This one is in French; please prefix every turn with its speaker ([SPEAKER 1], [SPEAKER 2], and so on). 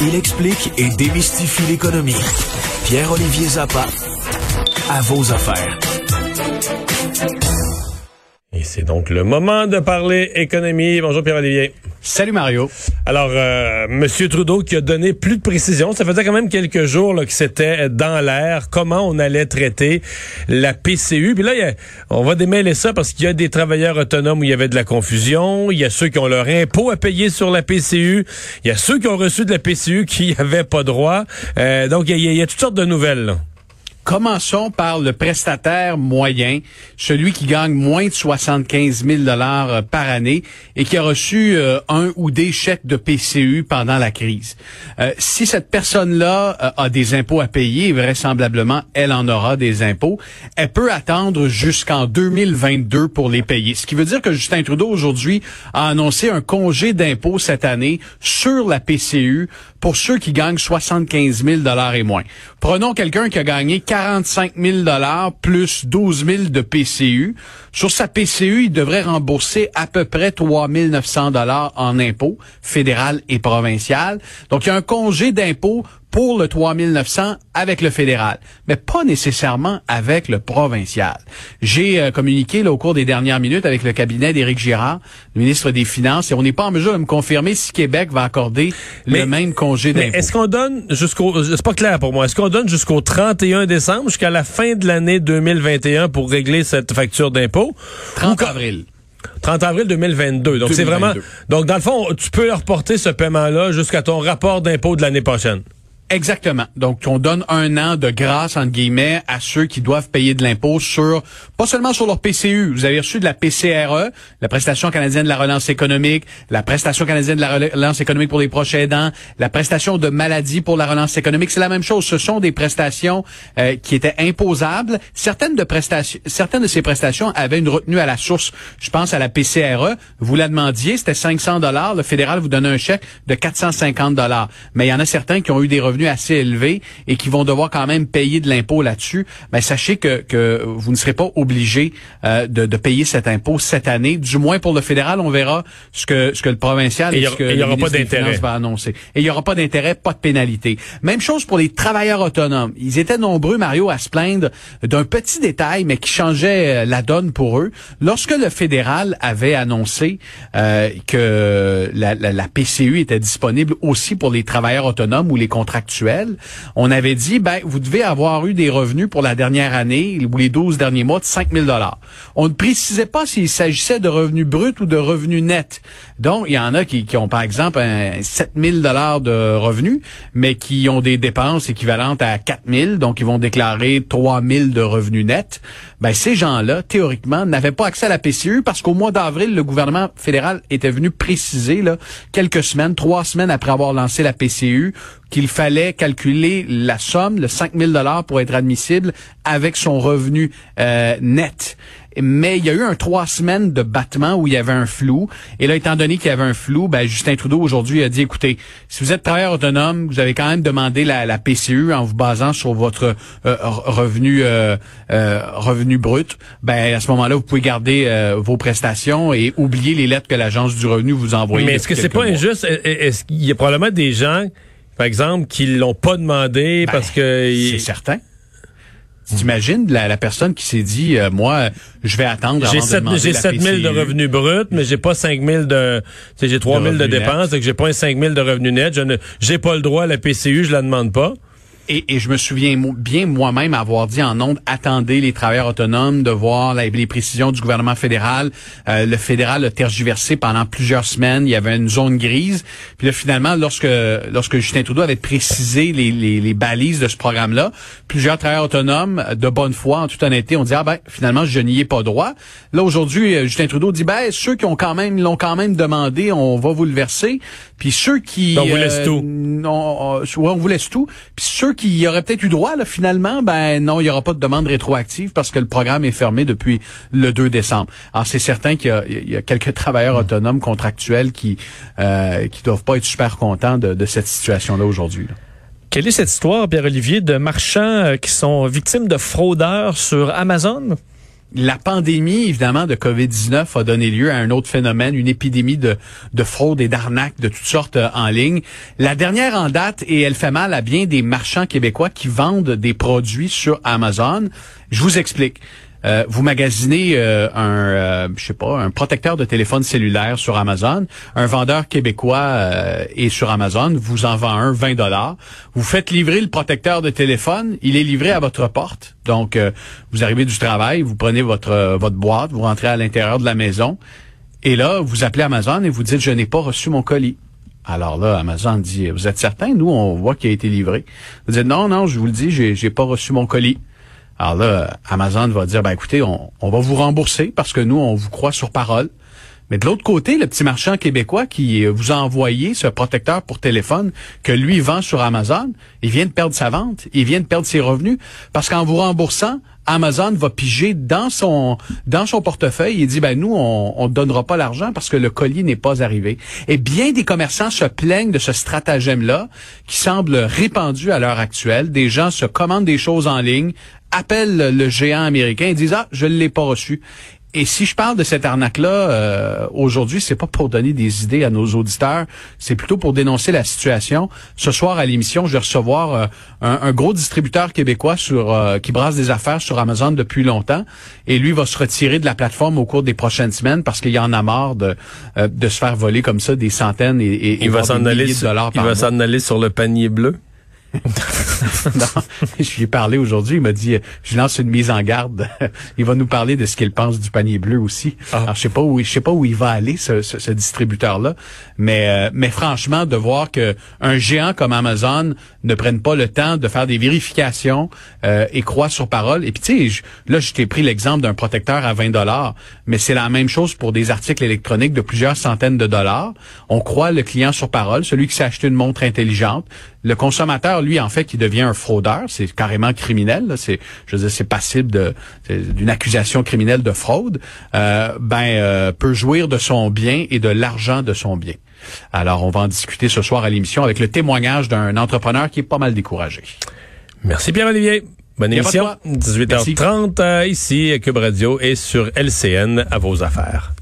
[SPEAKER 1] Il explique et démystifie l'économie. Pierre-Olivier Zappa, à vos affaires.
[SPEAKER 2] Et c'est donc le moment de parler économie. Bonjour Pierre-Olivier.
[SPEAKER 3] Salut Mario.
[SPEAKER 2] Alors, euh, Monsieur Trudeau qui a donné plus de précision. Ça faisait quand même quelques jours là, que c'était dans l'air comment on allait traiter la PCU. Puis là, y a, on va démêler ça parce qu'il y a des travailleurs autonomes où il y avait de la confusion. Il y a ceux qui ont leur impôt à payer sur la PCU. Il y a ceux qui ont reçu de la PCU qui n'avaient pas droit. Euh, donc, il y, a, toutes sortes de nouvelles.
[SPEAKER 3] Commençons par le prestataire moyen, celui qui gagne moins de 75 000 dollars euh, par année et qui a reçu euh, un ou des chèques de PCU pendant la crise. Euh, si cette personne-là a des impôts à payer, vraisemblablement, elle en aura des impôts, elle peut attendre jusqu'en 2022 pour les payer. Ce qui veut dire que Justin Trudeau, aujourd'hui, a annoncé un congé d'impôts cette année sur la PCU pour ceux qui gagnent 75 000 dollars et moins. Prenons quelqu'un qui a gagné 45 000 dollars plus 12 000 de PCU. Sur sa PCU, il devrait rembourser à peu près 3 900 dollars en impôts fédéral et provincial. Donc, il y a un congé d'impôts pour le 3900 avec le fédéral, mais pas nécessairement avec le provincial. J'ai euh, communiqué là, au cours des dernières minutes avec le cabinet d'Éric Girard, le ministre des Finances, et on n'est pas en mesure de me confirmer si Québec va accorder le même congé d'impôt.
[SPEAKER 2] Est-ce qu'on donne jusqu'au... C'est pas clair pour moi. Est-ce qu'on donne jusqu'au 31 décembre, jusqu'à la fin de l'année 2021 pour régler cette facture d'impôt?
[SPEAKER 3] 30 avril.
[SPEAKER 2] 30 avril 2022. Donc c'est vraiment donc dans le fond, tu peux reporter ce paiement là jusqu'à ton rapport d'impôt de l'année prochaine.
[SPEAKER 3] Exactement. Donc, on donne un an de grâce, entre guillemets, à ceux qui doivent payer de l'impôt sur, pas seulement sur leur PCU. Vous avez reçu de la PCRE, la prestation canadienne de la relance économique, la prestation canadienne de la relance économique pour les proches aidants, la prestation de maladie pour la relance économique. C'est la même chose. Ce sont des prestations euh, qui étaient imposables. Certaines de prestations, certaines de ces prestations avaient une retenue à la source. Je pense à la PCRE. Vous la demandiez, c'était 500 dollars. Le fédéral vous donnait un chèque de 450 dollars. Mais il y en a certains qui ont eu des revenus assez élevés et qui vont devoir quand même payer de l'impôt là-dessus, ben sachez que, que vous ne serez pas obligé euh, de, de, payer cet impôt cette année. Du moins pour le fédéral, on verra ce que ce que le provincial et, ce que
[SPEAKER 2] il y aura pas d'intérêt
[SPEAKER 3] va annoncer. Et il y aura pas d'intérêt, pas de pénalité. Même chose pour les travailleurs autonomes. Ils étaient nombreux, Mario, à se plaindre d'un petit détail, mais qui changeait euh, la donne pour eux. Lorsque le fédéral avait annoncé euh, que la, la, la PCU était disponible aussi pour les travailleurs autonomes ou les on avait dit, ben, vous devez avoir eu des revenus pour la dernière année ou les 12 derniers mois de 5 000 On ne précisait pas s'il s'agissait de revenus bruts ou de revenus nets. Donc, il y en a qui, ont, par exemple, un 7 000 de revenus, mais qui ont des dépenses équivalentes à 4 000, donc ils vont déclarer 3 000 de revenus nets. Ben, ces gens-là, théoriquement, n'avaient pas accès à la PCU parce qu'au mois d'avril, le gouvernement fédéral était venu préciser, là, quelques semaines, trois semaines après avoir lancé la PCU, qu'il fallait calculer la somme, le 5 000 dollars pour être admissible avec son revenu euh, net. Mais il y a eu un trois semaines de battement où il y avait un flou. Et là, étant donné qu'il y avait un flou, ben, Justin Trudeau aujourd'hui a dit, écoutez, si vous êtes travailleur autonome, vous avez quand même demandé la, la PCU en vous basant sur votre euh, revenu euh, revenu brut. Ben à ce moment-là, vous pouvez garder vos prestations et oublier les lettres que l'agence du revenu vous envoie.
[SPEAKER 2] Mais est-ce que c'est pas injuste? Est-ce qu'il y a probablement des gens par exemple, qu'ils l'ont pas demandé ben, parce que...
[SPEAKER 3] C'est certain. T'imagines la, la personne qui s'est dit, euh, moi, je vais attendre
[SPEAKER 2] J'ai 7, j'ai 7 000 de revenus bruts, mais j'ai pas 5 000 de, j'ai 3 000 de, dépenses, donc j'ai pas un 5 000 de revenus nets. Je ne, j'ai pas le droit à la PCU, je la demande pas.
[SPEAKER 3] Et, et je me souviens bien moi-même avoir dit en ondes, attendez les travailleurs autonomes de voir les précisions du gouvernement fédéral. Euh, le fédéral a tergiversé pendant plusieurs semaines. Il y avait une zone grise. Puis là, finalement, lorsque lorsque Justin Trudeau avait précisé les, les, les balises de ce programme-là, plusieurs travailleurs autonomes de bonne foi, en toute honnêteté, ont dit ah ben finalement je n'y ai pas droit. Là aujourd'hui, euh, Justin Trudeau dit ben ceux qui ont quand même l'ont quand même demandé, on va vous le verser. Puis ceux qui
[SPEAKER 2] on vous laisse
[SPEAKER 3] euh,
[SPEAKER 2] tout.
[SPEAKER 3] On vous laisse tout. Puis ceux qui y auraient peut-être eu droit là finalement, ben non, il y aura pas de demande rétroactive parce que le programme est fermé depuis le 2 décembre. Alors c'est certain qu'il y, a quelques travailleurs mm. autonomes contractuels qui euh, qui doivent pas être super contents de, de cette situation là aujourd'hui.
[SPEAKER 4] Quelle est cette histoire, Pierre-Olivier, de marchands euh, qui sont victimes de fraudeurs sur Amazon?
[SPEAKER 3] La pandémie, évidemment, de COVID-19 a donné lieu à un autre phénomène, une épidémie de, de fraude et d'arnaques de toutes sortes euh, en ligne. La dernière en date, et elle fait mal à bien des marchands québécois qui vendent des produits sur Amazon. Je vous explique. Euh, vous magasinez euh, un, euh, je sais pas, un protecteur de téléphone cellulaire sur Amazon. Un vendeur québécois est sur Amazon, vous en vend un 20 dollars. Vous faites livrer le protecteur de téléphone, il est livré à votre porte. Donc, vous arrivez du travail, vous prenez votre votre boîte, vous rentrez à l'intérieur de la maison, et là, vous appelez Amazon et vous dites je n'ai pas reçu mon colis. Alors là, Amazon dit, vous êtes certain? Nous, on voit qu'il a été livré. Vous dites, non, non, je vous le dis, j'ai, j'ai pas reçu mon colis. Alors là, Amazon va dire, ben écoutez, on, va vous rembourser parce que nous, on vous croit sur parole. Mais de l'autre côté, le petit marchand québécois qui vous a envoyé ce protecteur pour téléphone que lui vend sur Amazon, il vient de perdre sa vente, il vient de perdre ses revenus parce qu'en vous remboursant, Amazon va piger dans son dans son portefeuille et dit ben nous on on donnera pas l'argent parce que le colis n'est pas arrivé. Et bien des commerçants se plaignent de ce stratagème là qui semble répandu à l'heure actuelle. Des gens se commandent des choses en ligne, appellent le géant américain et disent ah je l'ai pas reçu et si je parle de cette arnaque-là euh, aujourd'hui, c'est pas pour donner des idées à nos auditeurs, c'est plutôt pour dénoncer la situation. Ce soir à l'émission, je vais recevoir euh, un, gros distributeur québécois sur euh, qui brasse des affaires sur Amazon depuis longtemps, et lui va se retirer de la plateforme au cours des prochaines semaines parce qu'il y en a marre de de se faire voler comme ça des centaines et, et,
[SPEAKER 2] il va s'en aller, de dollars Il va s'en aller sur le panier bleu.
[SPEAKER 3] non, je lui ai parlé aujourd'hui. Il m'a dit, je lance une mise en garde. il va nous parler de ce qu'il pense du panier bleu aussi. Ah. Alors, je sais pas où, je sais pas où il va aller ce, ce, distributeur-là, mais euh, mais franchement, de voir que un géant comme Amazon ne prenne pas le temps de faire des vérifications euh, et croit sur parole. Et puis tu sais, là, je t'ai pris l'exemple d'un protecteur à 20 dollars, mais c'est la même chose pour des articles électroniques de plusieurs centaines de dollars. On croit le client sur parole, celui qui s'est acheté une montre intelligente. Le consommateur, lui, en fait, qui devient un fraudeur, c'est carrément criminel. C'est, je veux dire, c'est passible de d'une accusation criminelle de fraude. Euh, ben, euh, peut jouir de son bien et de l'argent de son bien. Alors, on va en discuter ce soir à l'émission avec le témoignage d'un entrepreneur qui est pas mal découragé.
[SPEAKER 2] Merci Pierre-Olivier. Bonne émission. 18h30 euh, ici, Cube Radio et sur LCN à vos affaires.